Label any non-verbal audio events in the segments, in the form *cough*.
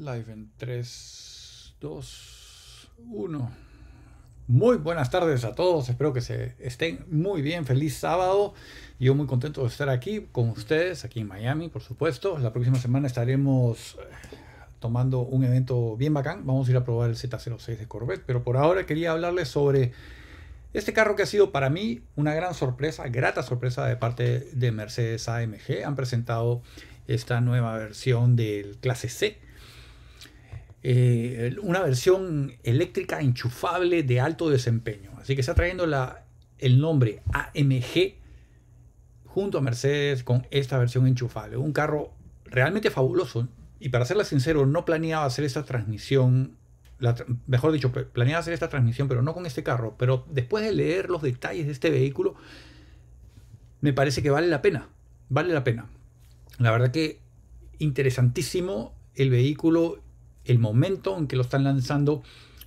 Live en 3, 2, 1. Muy buenas tardes a todos, espero que se estén muy bien, feliz sábado. Yo muy contento de estar aquí con ustedes, aquí en Miami, por supuesto. La próxima semana estaremos eh, tomando un evento bien bacán. Vamos a ir a probar el Z06 de Corvette, pero por ahora quería hablarles sobre este carro que ha sido para mí una gran sorpresa, grata sorpresa de parte de Mercedes AMG. Han presentado esta nueva versión del clase C. Eh, una versión eléctrica enchufable de alto desempeño. Así que está trayendo el nombre AMG junto a Mercedes con esta versión enchufable. Un carro realmente fabuloso. Y para serle sincero, no planeaba hacer esta transmisión mejor dicho, planeaba hacer esta transmisión, pero no con este carro. Pero después de leer los detalles de este vehículo, me parece que vale la pena. Vale la pena. La verdad que interesantísimo el vehículo, el momento en que lo están lanzando.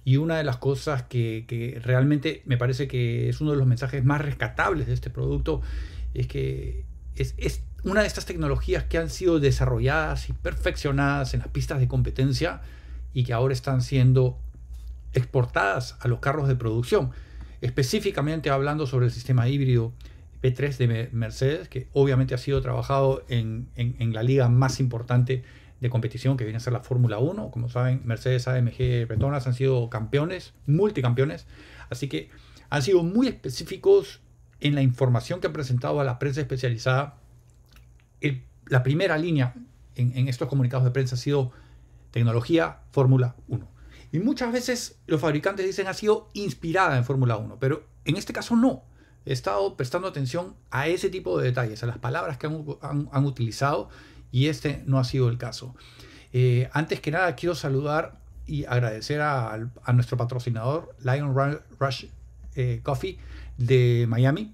Y una de las cosas que, realmente me parece que es uno de los mensajes más rescatables de este producto es que es, es, una de estas tecnologías que han sido desarrolladas y perfeccionadas en las pistas de competencia y que ahora están siendo exportadas a los carros de producción. Específicamente hablando sobre el sistema híbrido P3 de Mercedes, que obviamente ha sido trabajado en, la liga más importante de competición que viene a ser la Fórmula 1. Como saben, Mercedes, AMG, Petronas han sido campeones, multicampeones. Así que han sido muy específicos en la información que han presentado a la prensa especializada. la primera línea en, estos comunicados de prensa ha sido tecnología Fórmula 1. Y muchas veces los fabricantes dicen ha sido inspirada en Fórmula 1, pero en este caso no. He estado prestando atención a ese tipo de detalles, a las palabras que han, utilizado y este no ha sido el caso. Eh, antes que nada quiero saludar y agradecer a, nuestro patrocinador Lion Rush eh, Coffee de Miami.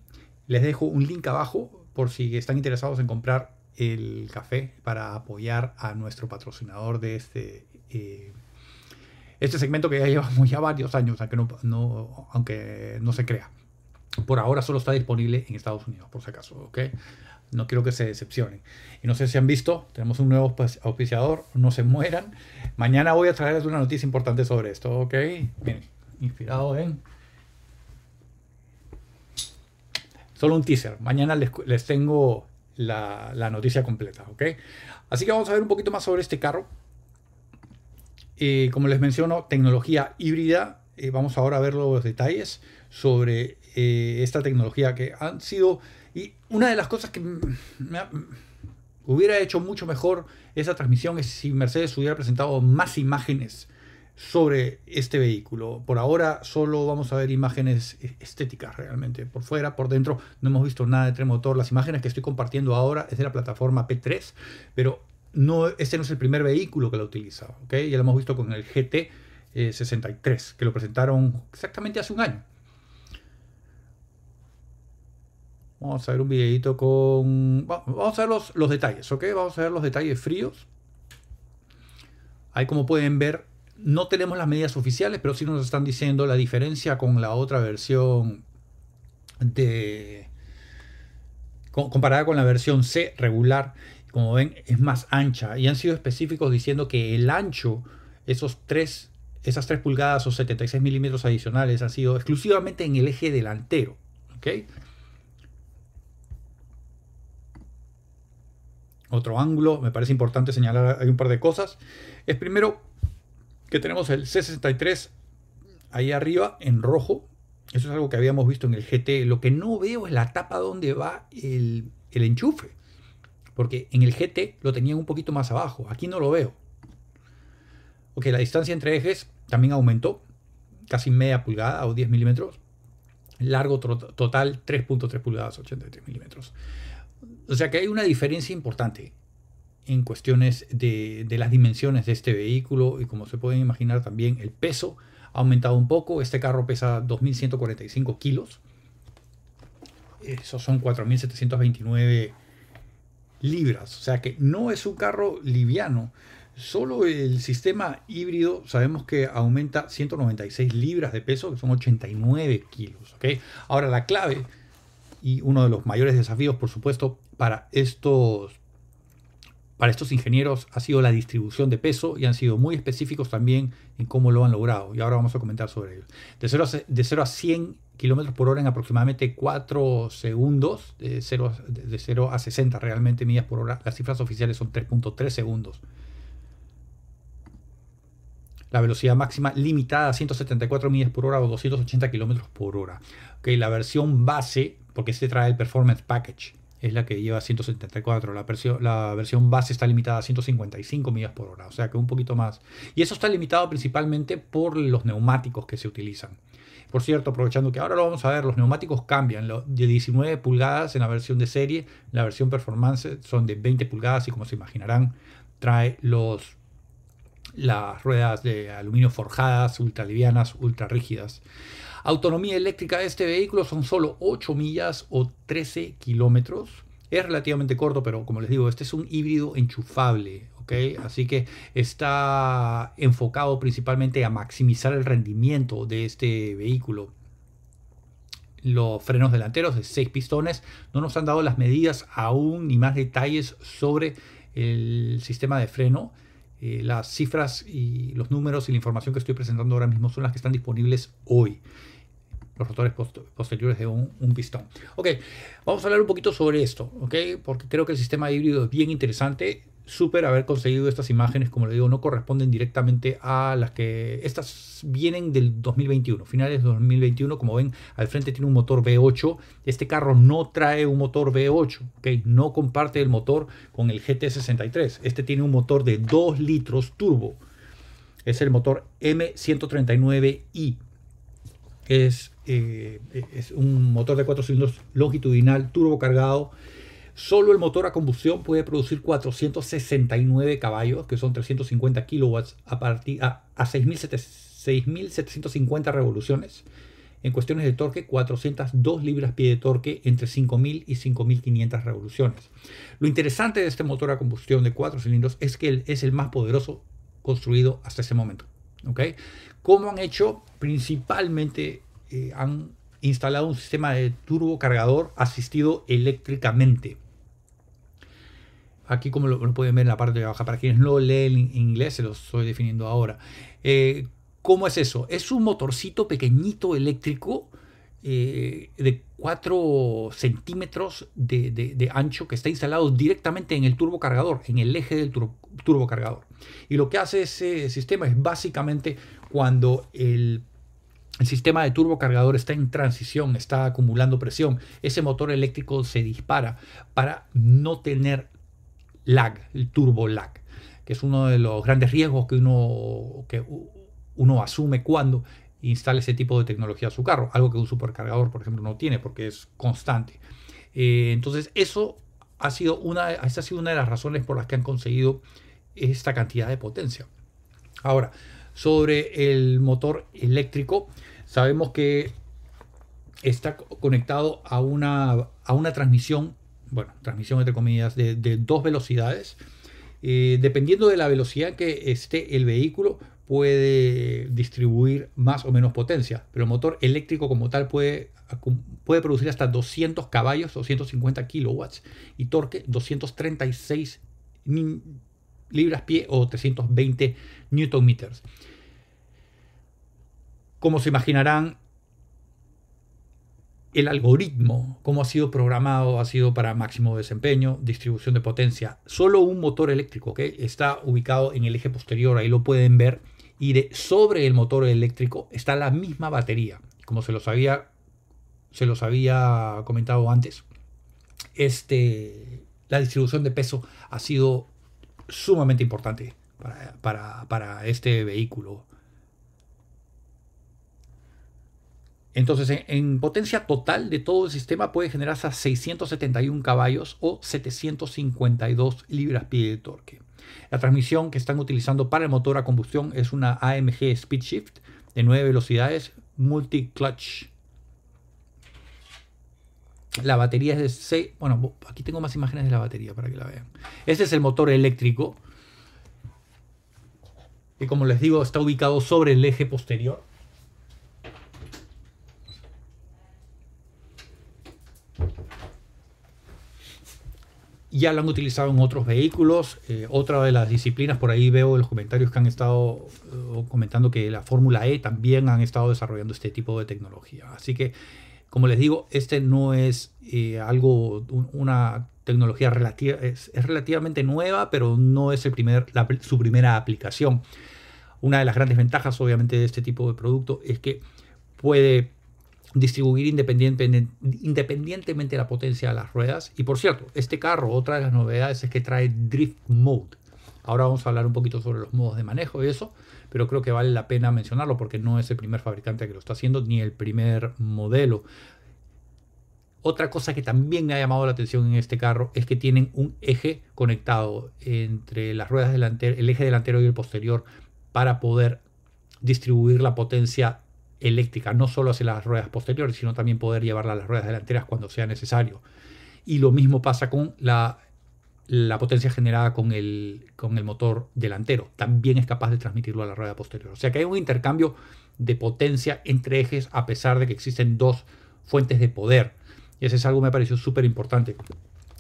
Les dejo un link abajo por si están interesados en comprar el café para apoyar a nuestro patrocinador de este, eh, este segmento que ya llevamos *laughs* ya varios años, aunque no, aunque no se crea. Por ahora solo está disponible en Estados Unidos, por si acaso, ¿ok? No quiero que se decepcionen. Y no sé si han visto, tenemos un nuevo auspiciador, no se mueran. Mañana voy a traerles una noticia importante sobre esto, ¿ok? Miren, inspirado en... Solo un teaser. Mañana les, les tengo la, noticia completa, ¿ok? Así que vamos a ver un poquito más sobre este carro. Eh, como les menciono, tecnología híbrida. Eh, vamos ahora a ver los detalles sobre eh, esta tecnología que han sido... Y una de las cosas que me hubiera hecho mucho mejor esa transmisión es si Mercedes hubiera presentado más imágenes sobre este vehículo. Por ahora solo vamos a ver imágenes estéticas realmente. Por fuera, por dentro, no hemos visto nada de tren motor. Las imágenes que estoy compartiendo ahora es de la plataforma P3, pero no, este no es el primer vehículo que lo utiliza. ¿okay? Ya lo hemos visto con el GT 63, eh, que lo presentaron exactamente hace un año. Vamos a ver un videito con... Vamos a ver los, los detalles, ¿ok? Vamos a ver los detalles fríos. Ahí como pueden ver, no tenemos las medidas oficiales, pero sí nos están diciendo la diferencia con la otra versión de comparada con la versión C regular, como ven, es más ancha y han sido específicos diciendo que el ancho, esos tres, esas 3 pulgadas o 76 milímetros adicionales, han sido exclusivamente en el eje delantero. Otro ángulo, me parece importante señalar, hay un par de cosas. Es primero que tenemos el C63 ahí arriba en rojo. Eso es algo que habíamos visto en el GT. Lo que no veo es la tapa donde va el, enchufe. Porque en el GT lo tenían un poquito más abajo. Aquí no lo veo. Ok, la distancia entre ejes también aumentó. Casi media pulgada o 10 milímetros. Largo total 3.3 pulgadas, 83 milímetros. O sea que hay una diferencia importante en cuestiones de, las dimensiones de este vehículo y como se pueden imaginar también el peso ha aumentado un poco. Este carro pesa 2.145 kilos. Esos son 4.729 libras. O sea que no es un carro liviano. Solo el sistema híbrido sabemos que aumenta 196 libras de peso, que son 89 kilos. ¿okay? Ahora la clave y uno de los mayores desafíos, por supuesto, para estos para estos ingenieros ha sido la distribución de peso y han sido muy específicos también en cómo lo han logrado. Y ahora vamos a comentar sobre ello. De 0 a, de 0 a 100 kilómetros por hora en aproximadamente 4 segundos, de 0, de 0 a 60 realmente millas por hora. Las cifras oficiales son 3.3 segundos. La velocidad máxima limitada a 174 millas por hora o 280 kilómetros por hora. La versión base, porque este trae el Performance Package es la que lleva 174. La versión, la versión base está limitada a 155 millas por hora, o sea que un poquito más. Y eso está limitado principalmente por los neumáticos que se utilizan. Por cierto, aprovechando que ahora lo vamos a ver, los neumáticos cambian de 19 pulgadas en la versión de serie, la versión performance son de 20 pulgadas y como se imaginarán, trae los, las ruedas de aluminio forjadas, ultra livianas, ultra rígidas. Autonomía eléctrica de este vehículo son solo 8 millas o 13 kilómetros. Es relativamente corto, pero como les digo, este es un híbrido enchufable, ¿ok? Así que está enfocado principalmente a maximizar el rendimiento de este vehículo. Los frenos delanteros de 6 pistones no nos han dado las medidas aún ni más detalles sobre el sistema de freno. Eh, las cifras y los números y la información que estoy presentando ahora mismo son las que están disponibles hoy los rotores posteriores de un, pistón. Ok, vamos a hablar un poquito sobre esto, ok, porque creo que el sistema híbrido es bien interesante. Súper haber conseguido estas imágenes, como le digo, no corresponden directamente a las que estas vienen del 2021, finales de 2021. Como ven, al frente tiene un motor V8. Este carro no trae un motor V8, ok, no comparte el motor con el GT63. Este tiene un motor de 2 litros turbo. Es el motor M139i. Es eh, es un motor de 4 cilindros longitudinal turbo cargado. Solo el motor a combustión puede producir 469 caballos, que son 350 kilowatts, a, partir, a, 6.750 revoluciones. En cuestiones de torque, 402 libras-pie de torque entre 5.000 y 5.500 revoluciones. Lo interesante de este motor a combustión de 4 cilindros es que es el más poderoso construido hasta ese momento. ¿okay? ¿Cómo han hecho? Principalmente eh, han instalado un sistema de turbo cargador asistido eléctricamente. Aquí como lo, pueden ver en la parte de abajo, para quienes no leen en inglés, se lo estoy definiendo ahora. Eh, ¿Cómo es eso? Es un motorcito pequeñito eléctrico eh, de 4 centímetros de, ancho que está instalado directamente en el turbo cargador, en el eje del turbo cargador. Y lo que hace ese sistema es básicamente cuando el el sistema de turbocargador está en transición, está acumulando presión. Ese motor eléctrico se dispara para no tener lag, el turbo lag, que es uno de los grandes riesgos que uno, que uno asume cuando instala ese tipo de tecnología a su carro, algo que un supercargador, por ejemplo, no tiene porque es constante. Eh, entonces, eso ha sido una, esa ha sido una de las razones por las que han conseguido esta cantidad de potencia. Ahora, sobre el motor eléctrico, Sabemos que está conectado a una, a una transmisión, bueno, transmisión entre comillas, de, dos velocidades. Eh, dependiendo de la velocidad que esté el vehículo, puede distribuir más o menos potencia, pero el motor eléctrico como tal puede, puede producir hasta 200 caballos, 250 kilowatts y torque 236 libras pie o 320 newton meters. Como se imaginarán, el algoritmo, como ha sido programado, ha sido para máximo desempeño, distribución de potencia. Solo un motor eléctrico que está ubicado en el eje posterior, ahí lo pueden ver. Y de, sobre el motor eléctrico está la misma batería. Como se los había, se los había comentado antes, este, la distribución de peso ha sido sumamente importante para, para este vehículo. Entonces, en, potencia total de todo el sistema puede generar hasta 671 caballos o 752 libras-pie de torque. La transmisión que están utilizando para el motor a combustión es una AMG Speed Shift de 9 velocidades multi-clutch. La batería es de 6. Bueno, aquí tengo más imágenes de la batería para que la vean. Este es el motor eléctrico. Que como les digo, está ubicado sobre el eje posterior. Ya lo han utilizado en otros vehículos. Eh, otra de las disciplinas, por ahí veo los comentarios que han estado eh, comentando que la Fórmula E también han estado desarrollando este tipo de tecnología. Así que, como les digo, este no es eh, algo, una tecnología relativa, es, relativamente nueva, pero no es el primer, su primera aplicación. Una de las grandes ventajas, obviamente, de este tipo de producto es que puede distribuir independientemente de la potencia de las ruedas. Y por cierto, este carro, otra de las novedades es que trae Drift Mode. Ahora vamos a hablar un poquito sobre los modos de manejo y eso, pero creo que vale la pena mencionarlo porque no es el primer fabricante que lo está haciendo ni el primer modelo. Otra cosa que también me ha llamado la atención en este carro es que tienen un eje conectado entre las ruedas delanteras, el eje delantero y el posterior para poder distribuir la potencia eléctrica, no solo hacia las ruedas posteriores, sino también poder llevarla a las ruedas delanteras cuando sea necesario. Y lo mismo pasa con la, la potencia generada con el, con el motor delantero. También es capaz de transmitirlo a la rueda posterior. O sea que hay un intercambio de potencia entre ejes a pesar de que existen dos fuentes de poder. Y ese es algo que me pareció súper importante.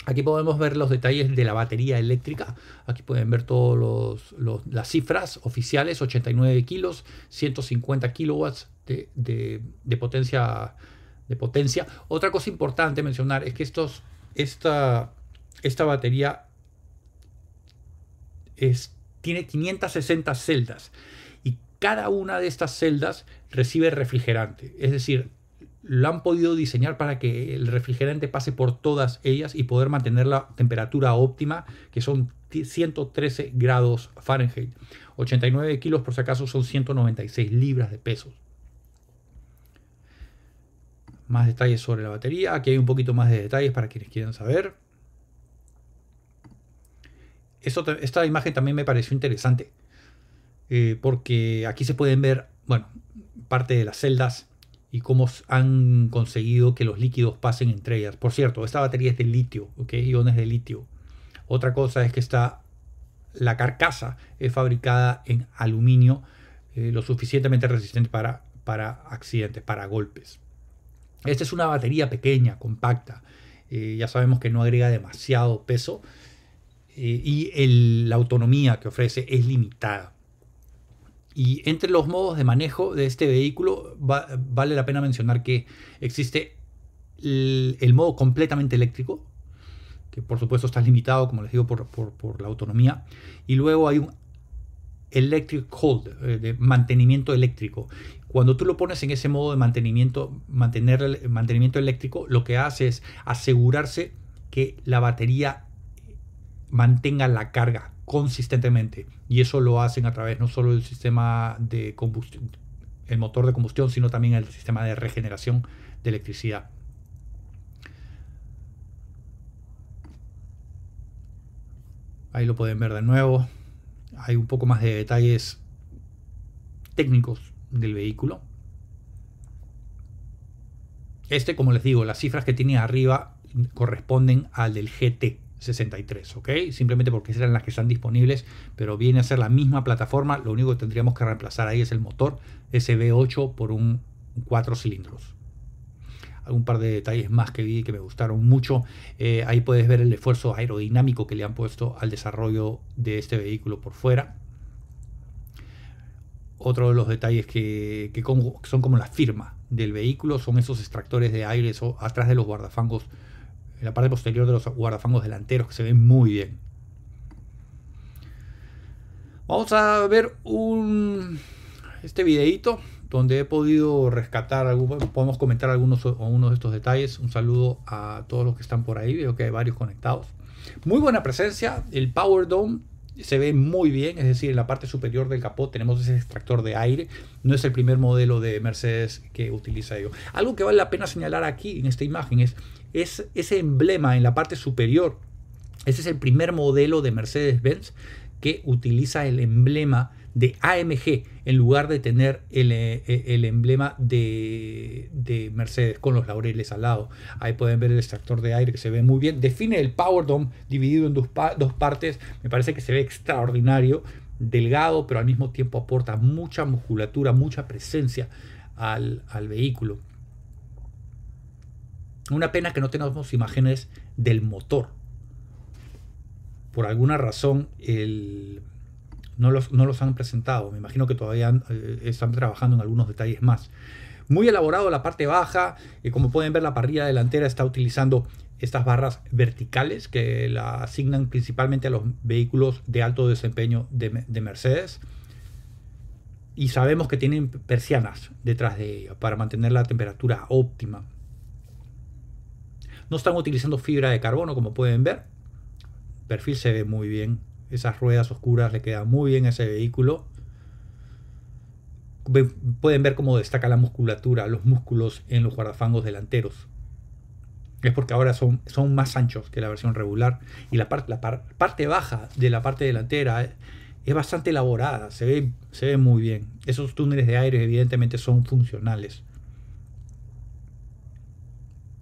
Aquí podemos ver los detalles de la batería eléctrica. Aquí pueden ver todas las cifras oficiales, 89 kilos, 150 kilowatts de, potencia, de potencia. Otra cosa importante mencionar es que estos, esta, esta batería tiene 560 celdas y cada una de estas celdas recibe refrigerante. Es decir, lo han podido diseñar para que el refrigerante pase por todas ellas y poder mantener la temperatura óptima, que son 113 grados Fahrenheit. 89 kilos por si acaso son 196 libras de peso. Más detalles sobre la batería. Aquí hay un poquito más de detalles para quienes quieran saber. esta imagen también me pareció interesante. Eh, porque aquí se pueden ver, bueno, parte de las celdas y cómo han conseguido que los líquidos pasen entre ellas. Por cierto, esta batería es de litio, ¿ok? Iones de litio. Otra cosa es que está, la carcasa es fabricada en aluminio eh, lo suficientemente resistente para, para accidentes, para golpes. Esta es una batería pequeña, compacta. Eh, ya sabemos que no agrega demasiado peso eh, y la autonomía que ofrece es limitada. Y entre los modos de manejo de este vehículo vale la pena mencionar que existe el, modo completamente eléctrico, que por supuesto está limitado, como les digo, por, por la autonomía. Y luego hay un Electric Hold, eh, de mantenimiento eléctrico. Cuando tú lo pones en ese modo de mantenimiento, mantener el mantenimiento eléctrico, lo que hace es asegurarse que la batería mantenga la carga consistentemente. Y eso lo hacen a través no solo del sistema de combustión, el motor de combustión, sino también el sistema de regeneración de electricidad. Ahí lo pueden ver de nuevo hay un poco más de detalles técnicos del vehículo. Este, como les digo, las cifras que tiene arriba corresponden al del GT63, ¿ok? Simplemente porque eran las que están disponibles, pero viene a ser la misma plataforma. Lo único que tendríamos que reemplazar ahí es el motor SB8 por un 4 cilindros un par de detalles más que vi que me gustaron mucho. Eh, ahí puedes ver el esfuerzo aerodinámico que le han puesto al desarrollo de este vehículo por fuera. Otro de los detalles que, son como la firma del vehículo son esos extractores de aire atrás de los guardafangos, en la parte posterior de los guardafangos delanteros que se ven muy bien. Vamos a ver un este videito donde he podido rescatar, podemos comentar algunos, de estos detalles. Un saludo a todos los que están por ahí, veo que hay varios conectados. Muy buena presencia, el Power Dome se ve muy bien, es decir, en la parte superior del capó tenemos ese extractor de aire. No es el primer modelo de Mercedes que utiliza ello. Algo que vale la pena señalar aquí en esta imagen es, es ese emblema en la parte superior. Ese es el primer modelo de Mercedes-Benz que utiliza el emblema de AMG en lugar de tener el, eh, el emblema de, de, Mercedes con los laureles al lado. Ahí pueden ver el extractor de aire que se ve muy bien. Define el Power Dome dividido en dos, partes. Me parece que se ve extraordinario, delgado, pero al mismo tiempo aporta mucha musculatura, mucha presencia al vehículo. Una pena que no tengamos imágenes del motor por alguna razón no, los, han presentado. Me imagino que todavía eh, están trabajando en algunos detalles más. Muy elaborado la parte baja, y como pueden ver la parrilla delantera está utilizando estas barras verticales que la asignan principalmente a los vehículos de alto desempeño de, de Mercedes. Y sabemos que tienen persianas detrás de ella para mantener la temperatura óptima. No están utilizando fibra de carbono como pueden ver. El perfil se ve muy bien. Esas ruedas oscuras le quedan muy bien a ese vehículo. Pueden ver cómo destaca la musculatura, los músculos en los guardafangos delanteros. Es porque ahora son, más anchos que la versión regular. Y la, la parte baja de la parte delantera es bastante elaborada, se ve, se ve muy bien. Esos túneles de aire evidentemente son funcionales.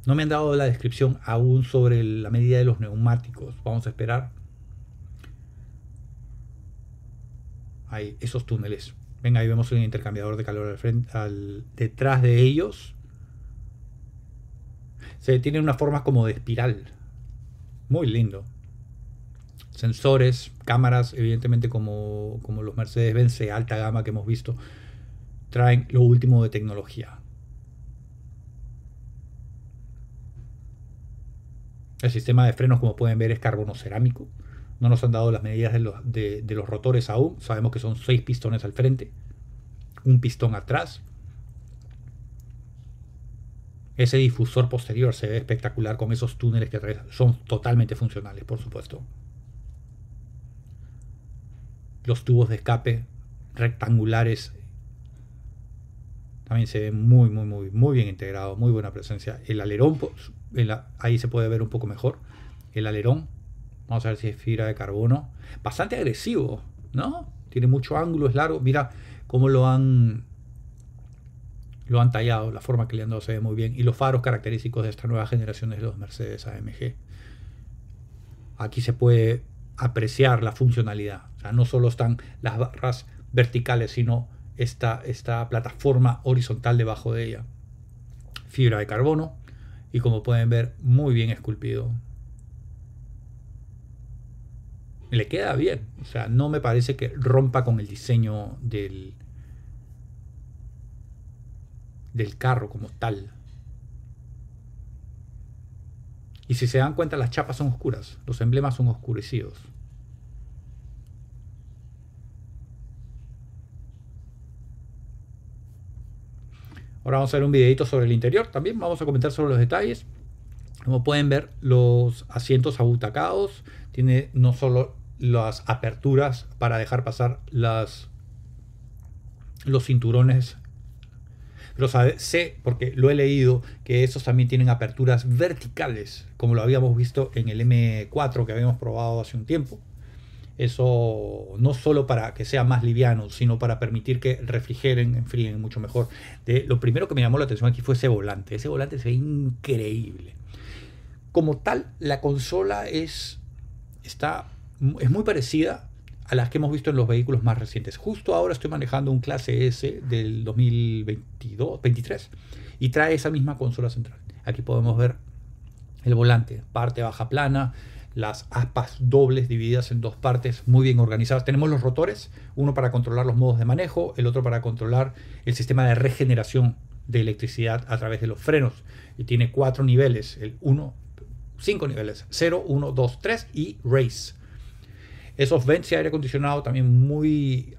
No me han dado la descripción aún sobre la medida de los neumáticos. Vamos a esperar. Ahí, esos túneles. Ven, ahí vemos un intercambiador de calor al detrás de ellos. Se tiene una forma como de espiral. Muy lindo. Sensores, cámaras, evidentemente como, como los Mercedes-Benz alta gama que hemos visto, traen lo último de tecnología. El sistema de frenos, como pueden ver, es carbono cerámico. No nos han dado las medidas de los, de, los rotores aún. Sabemos que son seis pistones al frente, un pistón atrás. Ese difusor posterior se ve espectacular con esos túneles que son totalmente funcionales, por supuesto. Los tubos de escape rectangulares también se ve muy, muy, muy, muy bien integrado, muy buena presencia. El alerón ahí se puede ver un poco mejor el alerón. Vamos a ver si es fibra de carbono. Bastante agresivo, ¿no? Tiene mucho ángulo, es largo. Mira cómo lo han lo han tallado, la forma que le han dado se ve muy bien. Y los faros característicos de esta nueva generación de los Mercedes AMG. Aquí se puede apreciar la funcionalidad. O sea, no solo están las barras verticales, sino esta, esta plataforma horizontal debajo de ella. Fibra de carbono, y como pueden ver muy bien esculpido. Le queda bien, o sea, no me parece que rompa con el diseño del, del carro como tal. Y si se dan cuenta, las chapas son oscuras, los emblemas son oscurecidos. Ahora vamos a ver un videito sobre el interior también. Vamos a comentar sobre los detalles. Como pueden ver, los asientos abutacados. Tiene no solo las aperturas para dejar pasar las, los cinturones. Pero sé, porque lo he leído, que esos también tienen aperturas verticales, como lo habíamos visto en el M4 que habíamos probado hace un tiempo. Eso no solo para que sea más liviano, sino para permitir que refrigeren, enfríen mucho mejor. De, lo primero que me llamó la atención aquí fue ese volante. Ese volante se ve increíble. Como tal, la consola es, está, es muy parecida a las que hemos visto en los vehículos más recientes. Justo ahora estoy manejando un clase S del 2022, 23 y trae esa misma consola central. Aquí podemos ver el volante, parte baja plana, las aspas dobles divididas en dos partes muy bien organizadas. Tenemos los rotores, uno para controlar los modos de manejo, el otro para controlar el sistema de regeneración de electricidad a través de los frenos. Y tiene cuatro niveles, el 1, cinco niveles, 0, 1, 2, 3 y Race. Esos vents de aire acondicionado también muy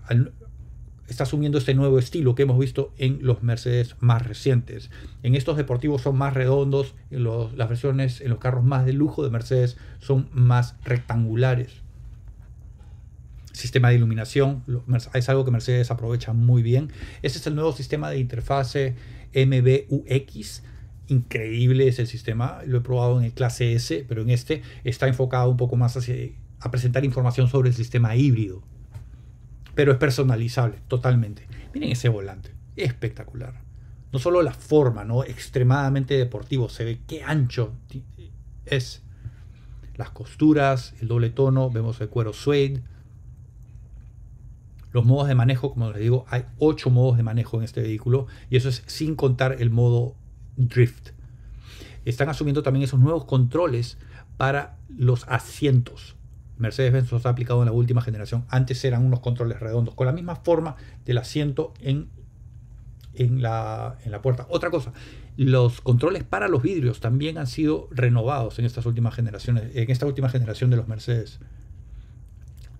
está asumiendo este nuevo estilo que hemos visto en los Mercedes más recientes. En estos deportivos son más redondos, las versiones, en los carros más de lujo de Mercedes son más rectangulares. Sistema de iluminación es algo que Mercedes aprovecha muy bien. Este es el nuevo sistema de interfase MBUX. Increíble es el sistema, lo he probado en el clase S, pero en este está enfocado un poco más hacia, a presentar información sobre el sistema híbrido pero es personalizable totalmente. Miren ese volante, espectacular. No solo la forma, ¿no? Extremadamente deportivo, se ve qué ancho es. Las costuras, el doble tono, vemos el cuero suede. Los modos de manejo, como les digo, hay 8 modos de manejo en este vehículo y eso es sin contar el modo drift. Están asumiendo también esos nuevos controles para los asientos Mercedes-Benz los ha aplicado en la última generación. Antes eran unos controles redondos, con la misma forma del asiento en, en, la, en la puerta. Otra cosa, los controles para los vidrios también han sido renovados en estas últimas generaciones, en esta última generación de los Mercedes.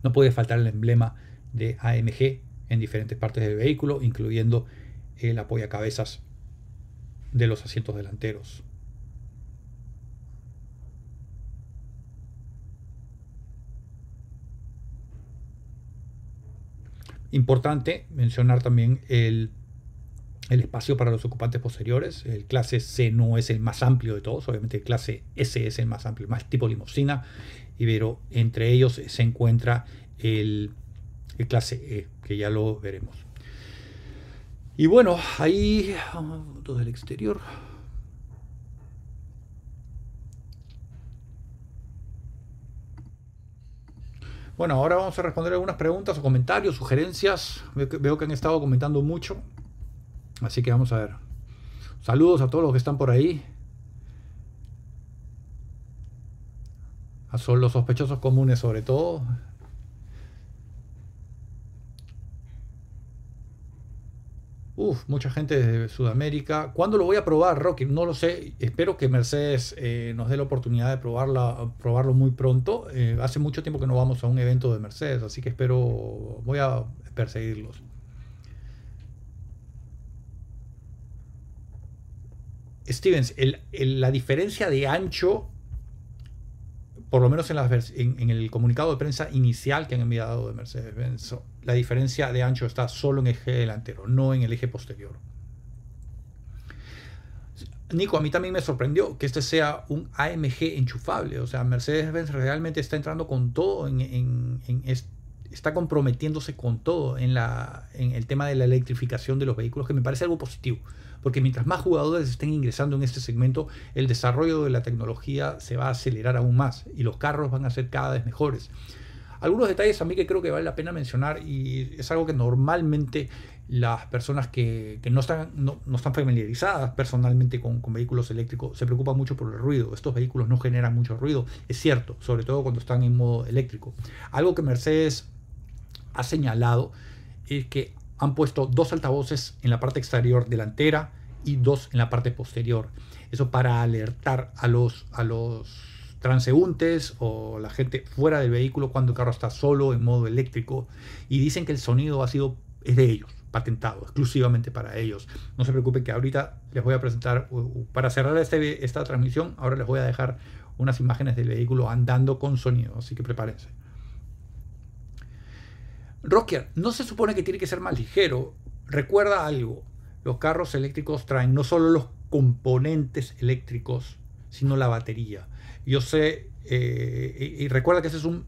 No puede faltar el emblema de AMG en diferentes partes del vehículo, incluyendo el apoyacabezas de los asientos delanteros. Importante mencionar también el, espacio para los ocupantes posteriores. El clase C no es el más amplio de todos, obviamente el clase S es el más amplio, más tipo limusina, pero entre ellos se encuentra el, el clase E, que ya lo veremos. Y bueno, ahí todo el exterior. Bueno, ahora vamos a responder algunas preguntas o comentarios, sugerencias. Veo que han estado comentando mucho. Así que vamos a ver. Saludos a todos los que están por ahí. A los sospechosos comunes sobre todo. Uf, mucha gente de Sudamérica. ¿Cuándo lo voy a probar, Rocky? No lo sé. Espero que Mercedes eh, nos dé la oportunidad de probarla, probarlo muy pronto. Eh, hace mucho tiempo que no vamos a un evento de Mercedes, así que espero, voy a perseguirlos. Stevens, la diferencia de ancho por lo menos en, el comunicado de prensa inicial que han enviado de Mercedes-Benz, la diferencia de ancho está solo en el eje delantero, no en el eje posterior. Nico, a mí también me sorprendió que este sea un AMG enchufable. O sea, Mercedes-Benz realmente está entrando con todo, en, está comprometiéndose con todo en, la, en el tema de la electrificación de los vehículos, que me parece algo positivo porque mientras más jugadores estén ingresando en este segmento, el desarrollo de la tecnología se va a acelerar aún más y los carros van a ser cada vez mejores. Algunos detalles a mí que creo que vale la pena mencionar y es algo que normalmente las personas que, no, están, no, están familiarizadas personalmente con, con, vehículos eléctricos se preocupan mucho por el ruido. Estos vehículos no generan mucho ruido, es cierto, sobre todo cuando están en modo eléctrico. Algo que Mercedes ha señalado es que han puesto dos altavoces en la parte exterior delantera y dos en la parte posterior. Eso para alertar a los, a los transeúntes o la gente fuera del vehículo cuando el carro está solo en modo eléctrico. Y dicen que el sonido ha sido, es de ellos, patentado, exclusivamente para ellos. No se preocupen que ahorita les voy a presentar, para cerrar este, esta transmisión, ahora les voy a dejar unas imágenes del vehículo andando con sonido, así que prepárense. Rocker, no se supone que tiene que ser más ligero. Recuerda algo, los carros eléctricos traen no solo los componentes eléctricos, sino la batería. Yo sé, eh, y, recuerda que ese es un,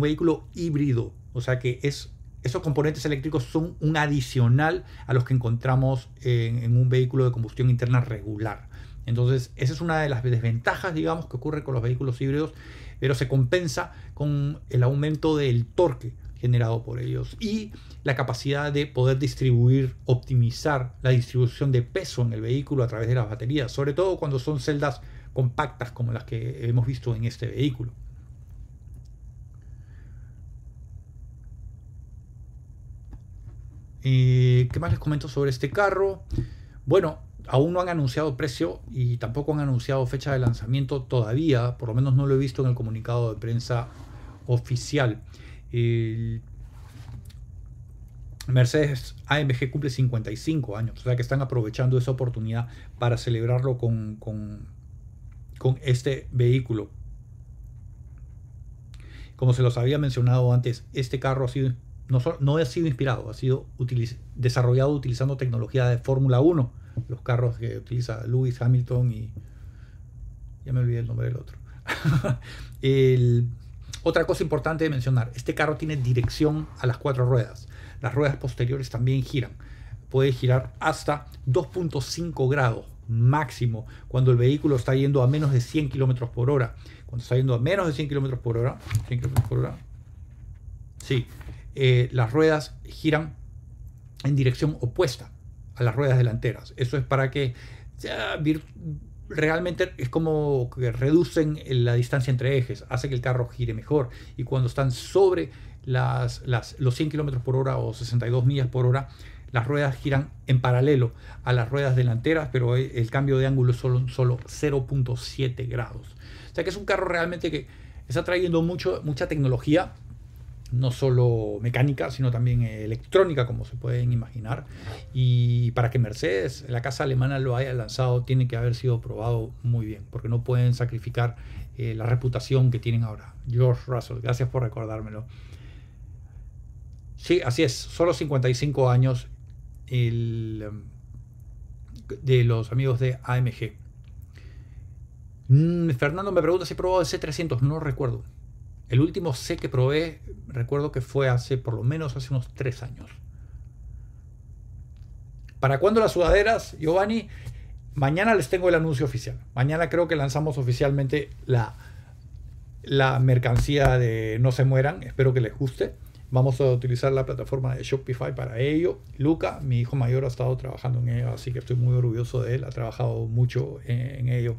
vehículo híbrido, o sea que es, esos componentes eléctricos son un adicional a los que encontramos en, en un vehículo de combustión interna regular. Entonces, esa es una de las desventajas, digamos, que ocurre con los vehículos híbridos, pero se compensa con el aumento del torque generado por ellos y la capacidad de poder distribuir, optimizar la distribución de peso en el vehículo a través de las baterías, sobre todo cuando son celdas compactas como las que hemos visto en este vehículo. Eh, ¿Qué más les comento sobre este carro? Bueno, aún no han anunciado precio y tampoco han anunciado fecha de lanzamiento todavía, por lo menos no lo he visto en el comunicado de prensa oficial. Mercedes AMG cumple 55 años, o sea que están aprovechando esa oportunidad para celebrarlo con, con, este vehículo. Como se los había mencionado antes, este carro ha sido, no, no ha sido inspirado, ha sido desarrollado utilizando tecnología de Fórmula 1, los carros que utiliza Lewis Hamilton y... Ya me olvidé el nombre del otro. *laughs* otra cosa importante de mencionar, este carro tiene dirección a las cuatro ruedas. Las ruedas posteriores también giran. Puede girar hasta 2.5 grados máximo cuando el vehículo está yendo a menos de 100 kilómetros por hora. Cuando está yendo a menos de 100 kilómetros por hora, 100 por hora, sí, eh, las ruedas giran en dirección opuesta a las ruedas delanteras. Eso es para que realmente es como que reducen la distancia entre ejes, hace que el carro gire mejor. Y cuando están sobre las, los 100 km por hora o 62 millas por hora, las ruedas giran en paralelo a las ruedas delanteras, pero el cambio de ángulo es solo, solo 0.7 grados. O sea que es un carro realmente que está trayendo mucho, mucha tecnología no solo mecánica, sino también electrónica, como se pueden imaginar. Y para que Mercedes, la casa alemana, lo haya lanzado, tiene que haber sido probado muy bien, porque no pueden sacrificar eh, la reputación que tienen ahora. George Russell, gracias por recordármelo. Sí, así es, solo 55 años el, de los amigos de AMG. Mm, Fernando me pregunta si he probado el C300, no recuerdo. El último C que probé, recuerdo que fue hace por lo menos hace unos tres años. ¿Para cuándo las sudaderas, Giovanni? Mañana les tengo el anuncio oficial. Mañana creo que lanzamos oficialmente la, la mercancía de No se mueran. Espero que les guste. Vamos a utilizar la plataforma de Shopify para ello. Luca, mi hijo mayor, ha estado trabajando en ello, así que estoy muy orgulloso de él. Ha trabajado mucho en, en ello.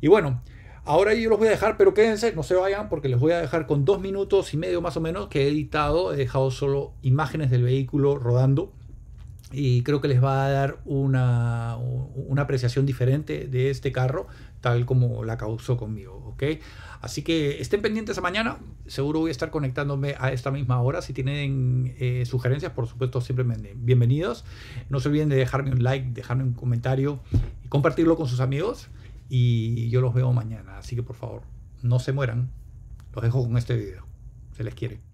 Y bueno, Ahora yo los voy a dejar, pero quédense, no se vayan, porque les voy a dejar con dos minutos y medio más o menos que he editado. He dejado solo imágenes del vehículo rodando. Y creo que les va a dar una, una apreciación diferente de este carro, tal como la causó conmigo. ¿ok? Así que estén pendientes a mañana. Seguro voy a estar conectándome a esta misma hora. Si tienen eh, sugerencias, por supuesto, siempre bienvenidos. No se olviden de dejarme un like, dejarme un comentario y compartirlo con sus amigos y yo los veo mañana. Así que por favor, no se mueran. Los dejo con este video. Se les quiere.